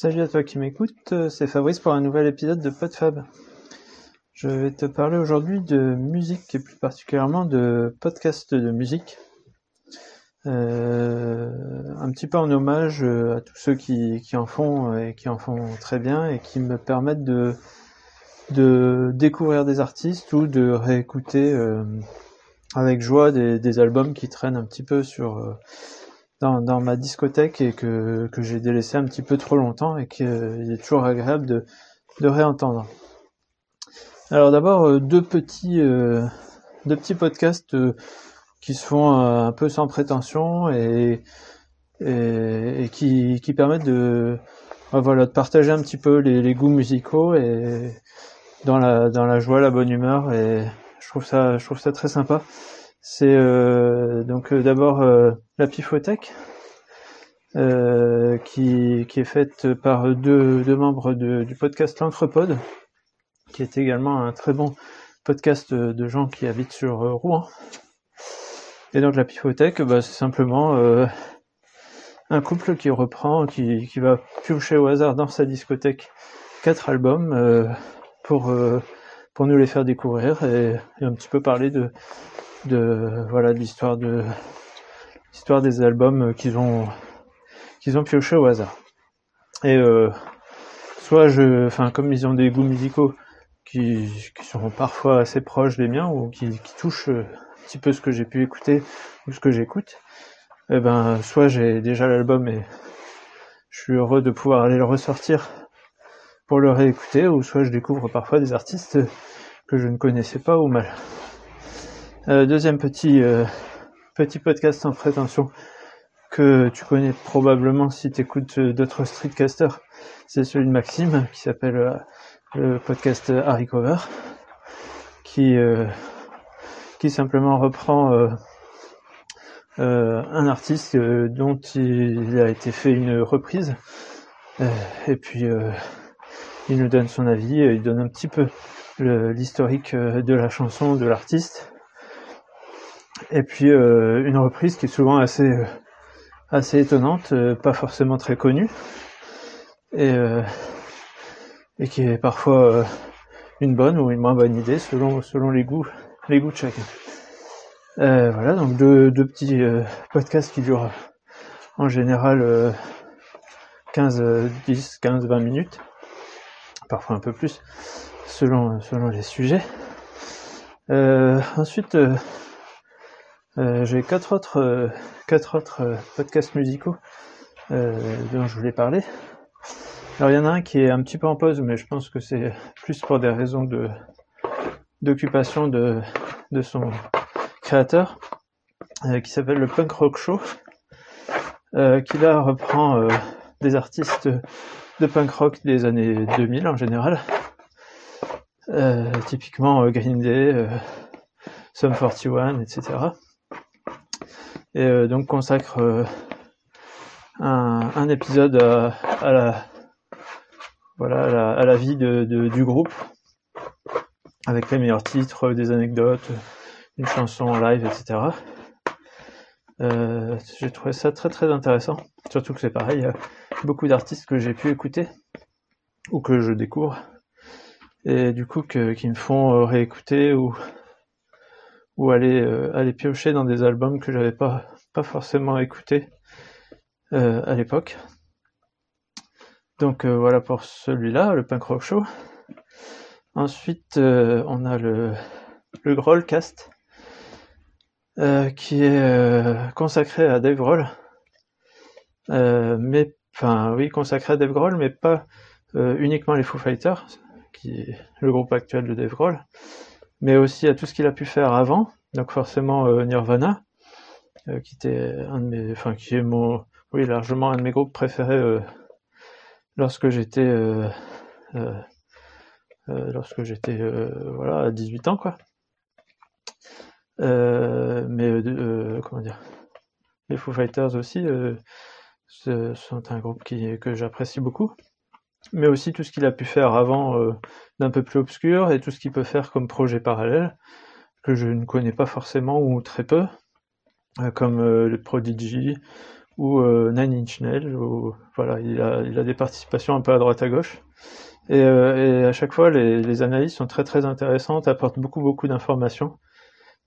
Salut à toi qui m'écoute, c'est Fabrice pour un nouvel épisode de PodFab. Je vais te parler aujourd'hui de musique et plus particulièrement de podcast de musique. Euh, un petit peu en hommage à tous ceux qui, qui, en font et qui en font très bien et qui me permettent de, de découvrir des artistes ou de réécouter euh, avec joie des, albums qui traînent un petit peu sur euh, dans, ma discothèque et que, que j'ai délaissé un petit peu trop longtemps et qu'il est toujours agréable de, de réentendre. Alors d'abord euh, deux petits euh, deux petits podcasts euh, qui se font un peu sans prétention et, et, et qui, qui permettent de voilà de partager un petit peu les, les, goûts musicaux et dans la dans la joie la bonne humeur et je trouve ça je trouve ça très sympa c'est euh, donc euh, d'abord euh, la Pifothèque, qui, est faite par deux, membres du podcast L'Entrepode, qui est également un très bon podcast de gens qui habitent sur Rouen. Et donc la Pifothèque, bah, c'est simplement un couple qui reprend, qui, va piocher au hasard dans sa discothèque quatre albums pour, pour nous les faire découvrir et, un petit peu parler de, de voilà de l'histoire de l'histoire des albums qu'ils ont qu'ils ont pioché au hasard. Et euh, soit je, enfin comme ils ont des goûts musicaux qui, qui sont parfois assez proches des miens ou qui, qui touchent un petit peu ce que j'ai pu écouter ou ce que j'écoute, eh ben soit j'ai déjà l'album et je suis heureux de pouvoir aller le ressortir pour le réécouter, ou soit je découvre parfois des artistes que je ne connaissais pas ou mal. Euh, deuxième petit euh, petit podcast sans prétention que tu connais probablement si tu écoutes euh, d'autres streetcasters, c'est celui de Maxime qui s'appelle le podcast Harry Cover, qui qui simplement reprend un artiste dont il a été fait une reprise. Et puis il nous donne son avis, il donne un petit peu l'historique de la chanson, de l'artiste et puis euh, une reprise qui est souvent assez euh, assez étonnante, euh, pas forcément très connue, et, et qui est parfois une bonne ou une moins bonne idée selon selon les goûts les goûts de chacun. voilà donc deux, deux petits podcasts qui durent en général 15 10 15 20 minutes, parfois un peu plus selon selon les sujets. ensuite euh, j'ai quatre autres, euh, quatre autres euh, podcasts musicaux dont je voulais parler. Alors il y en a un qui est un petit peu en pause, mais je pense que c'est plus pour des raisons de d'occupation de, de son créateur, qui s'appelle le Punk Rock Show, qui là reprend des artistes de punk rock des années 2000 en général, typiquement Green Day, Sum 41, etc et euh, donc consacre euh, un, épisode à, la voilà à la, vie du groupe. Avec les meilleurs titres, des anecdotes, une chanson en live, etc. Euh, j'ai trouvé ça très très intéressant, surtout que c'est pareil, il y a beaucoup d'artistes que j'ai pu écouter ou que je découvre. Et du coup que, qui me font euh, réécouter ou ou aller euh, aller piocher dans des albums que j'avais pas pas forcément écouté euh, à l'époque. Donc euh, voilà pour celui-là, le Punk Rock Show. Ensuite, on a le le Grollcast qui est consacré à Dave Grohl. mais oui, consacré à Dave Grohl, mais pas uniquement les Foo Fighters, qui est le groupe actuel de Dave Grohl, mais aussi à tout ce qu'il a pu faire avant, donc forcément euh, Nirvana, euh, qui était un de mes, enfin qui est mon, oui largement un de mes groupes préférés euh, lorsque j'étais, lorsque j'étais, voilà, à 18 ans quoi. mais comment dire, les Foo Fighters aussi sont un groupe qui, que j'apprécie beaucoup mais aussi tout ce qu'il a pu faire avant d'un peu plus obscur et tout ce qu'il peut faire comme projet parallèle que je ne connais pas forcément ou très peu, euh, comme euh, le Prodigy ou Nine Inch Nails, ou voilà, il a, a des participations un peu à droite à gauche. Et, à chaque fois, les, analyses sont très très intéressantes, apportent beaucoup beaucoup d'informations.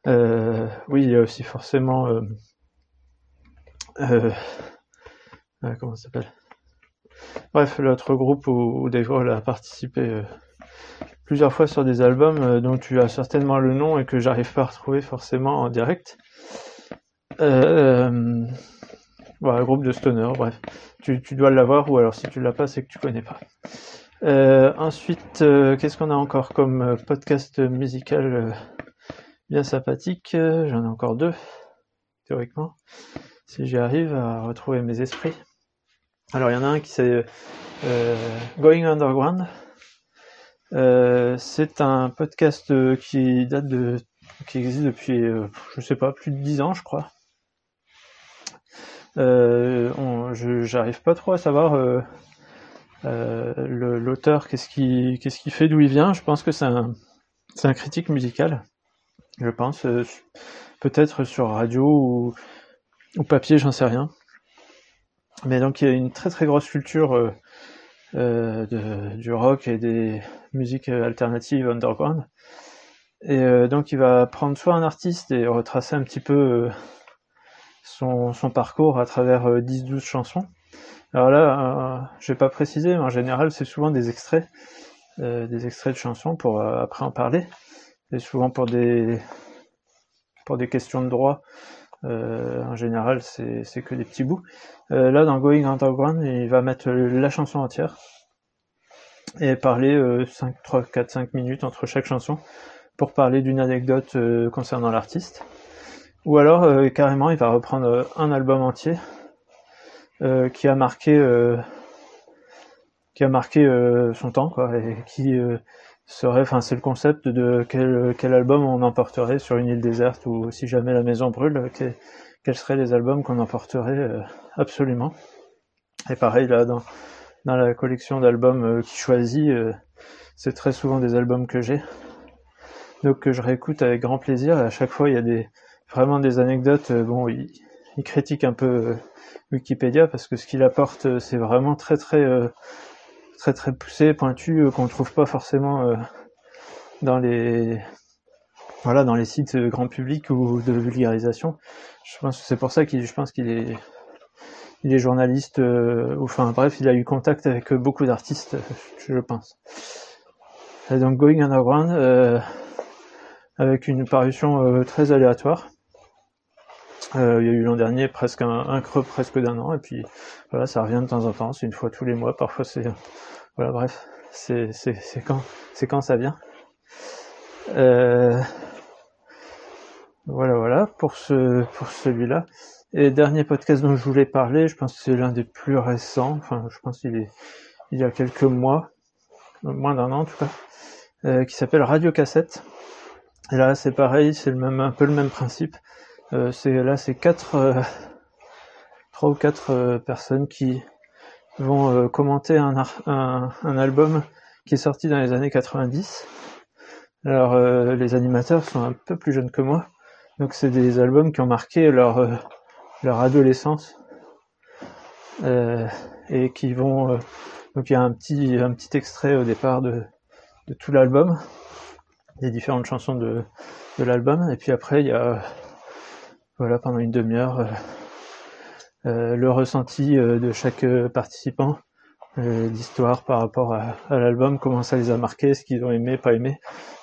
oui, il y a aussi forcément comment ça s'appelle? Bref, l'autre groupe où, où Dave a participé euh, plusieurs fois sur des albums euh, dont tu as certainement le nom et que j'arrive pas à retrouver forcément en direct. Euh, voilà, groupe de stoner, bref. Tu, dois l'avoir ou alors si tu l'as pas, c'est que tu connais pas. ensuite, qu'est-ce qu'on a encore comme podcast musical bien sympathique? J'en ai encore deux, théoriquement, si j'y arrive à retrouver mes esprits. Alors il y en a un qui c'est euh, Going Underground. Euh, c'est un podcast euh, qui date de qui existe depuis je sais pas plus de 10 ans je crois. je j'arrive pas trop à savoir l'auteur qu'est-ce qui qu'est-ce qui fait d'où il vient. Je pense que c'est un c'est un critique musical. Je pense peut-être sur radio ou, ou papier, j'en sais rien. Mais donc il y a une très très grosse culture euh, euh, de, du rock et des musiques alternatives underground. Et euh, donc il va prendre soit un artiste et retracer un petit peu son, parcours à travers 10-12 chansons. Alors là, je vais pas préciser, mais en général c'est souvent des extraits, des extraits de chansons pour après en parler. Et souvent pour des pour des questions de droit euh, en général, c'est que des petits bouts. Euh, là, dans Going Underground, il va mettre la chanson entière et parler 5, 3, 4, 5 minutes entre chaque chanson pour parler d'une anecdote euh, concernant l'artiste. Ou alors, carrément, il va reprendre un album entier qui a marqué qui a marqué son temps quoi et qui serait, enfin c'est le concept de quel, album on emporterait sur une île déserte ou si jamais la maison brûle, quels seraient les albums qu'on emporterait euh, absolument. Et pareil là dans, la collection d'albums euh, qui choisit, euh, c'est très souvent des albums que j'ai, donc que je réécoute avec grand plaisir. Et à chaque fois il y a des vraiment des anecdotes. bon, il critique un peu Wikipédia parce que ce qu'il apporte c'est vraiment très très très très poussé, pointu, euh, qu'on ne trouve pas forcément euh, dans les voilà dans les sites euh, grand public ou de vulgarisation. Je pense que c'est pour ça qu'il je pense qu'il est il est journaliste enfin bref, il a eu contact avec beaucoup d'artistes, je pense. Et donc Going Underground avec une parution très aléatoire. Euh, il y a eu l'an dernier presque un, creux presque d'un an et puis voilà ça revient de temps en temps c'est une fois tous les mois parfois c'est voilà bref c'est c'est quand c'est quand ça vient. Euh, voilà voilà pour ce pour celui-là. Et dernier podcast dont je voulais parler je pense que c'est l'un des plus récents enfin je pense qu'il est il y a quelques mois moins d'un an en tout cas euh, qui s'appelle Radio Cassette. Et là c'est pareil c'est le même un peu le même principe euh, c'est là, c'est quatre, euh, trois ou quatre euh, personnes qui vont commenter un, un, album qui est sorti dans les années 90. Alors les animateurs sont un peu plus jeunes que moi, donc c'est des albums qui ont marqué leur leur adolescence. Et qui vont donc il y a un petit un petit extrait au départ de, de tout l'album, des différentes chansons de, de l'album, et puis après il y a voilà pendant une demi-heure euh, euh, le ressenti euh, de chaque participant, l'histoire par rapport à, l'album, comment ça les a marqués, ce qu'ils ont aimé, pas aimé,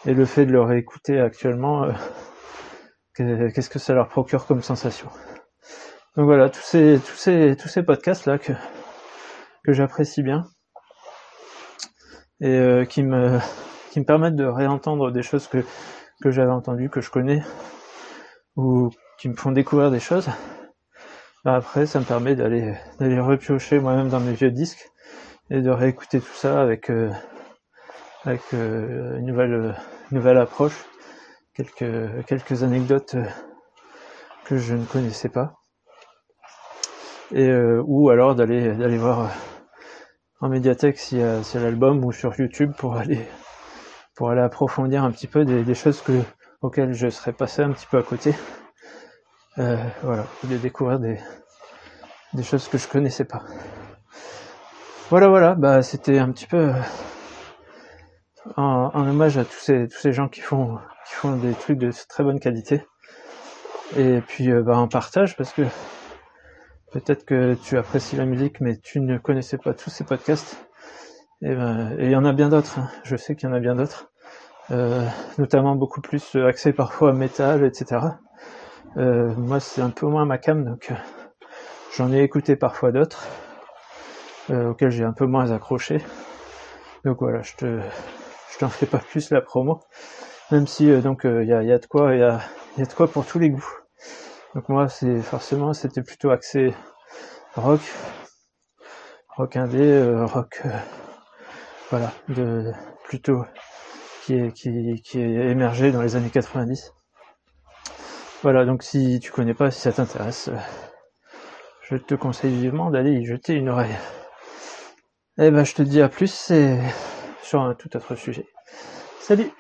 et le fait de le réécouter actuellement, qu'est-ce que ça leur procure comme sensation. Donc voilà, tous ces, tous ces, tous ces podcasts là que, que j'apprécie bien et qui me, qui me permettent de réentendre des choses que, que j'avais entendues, que je connais, ou qui me font découvrir des choses. Bah, après, ça me permet d'aller d'aller repiocher moi-même dans mes vieux disques et de réécouter tout ça avec euh, avec euh, une nouvelle nouvelle approche, quelques quelques anecdotes euh, que je ne connaissais pas et ou alors d'aller d'aller voir en médiathèque y a, l'album ou sur YouTube pour aller pour aller approfondir un petit peu des, des choses que auxquelles je serais passé un petit peu à côté. Euh, voilà, de découvrir des, des choses que je connaissais pas. Voilà, voilà, bah c'était un petit peu en, hommage à tous ces tous ces gens qui font qui font des trucs de très bonne qualité. Et puis bah en partage parce que peut-être que tu apprécies la musique mais tu ne connaissais pas tous ces podcasts. Et ben il y en a bien d'autres. Hein. Je sais qu'il y en a bien d'autres. Euh, notamment beaucoup plus axé parfois métal, etc. Euh, moi, c'est un peu moins ma cam, donc euh, j'en ai écouté parfois d'autres auxquels j'ai un peu moins accroché. Donc voilà, je te, je t'en fais pas plus la promo, même si donc il y a, y, a, de quoi, il y a, y a de quoi pour tous les goûts. Donc moi, c'est forcément, c'était plutôt axé rock, rock indé, rock, voilà, de plutôt qui est, qui, qui est émergé dans les années 90. Voilà, donc si tu connais pas, si ça t'intéresse, euh, je te conseille vivement d'aller y jeter une oreille. Eh ben, je te dis à plus et sur un tout autre sujet. Salut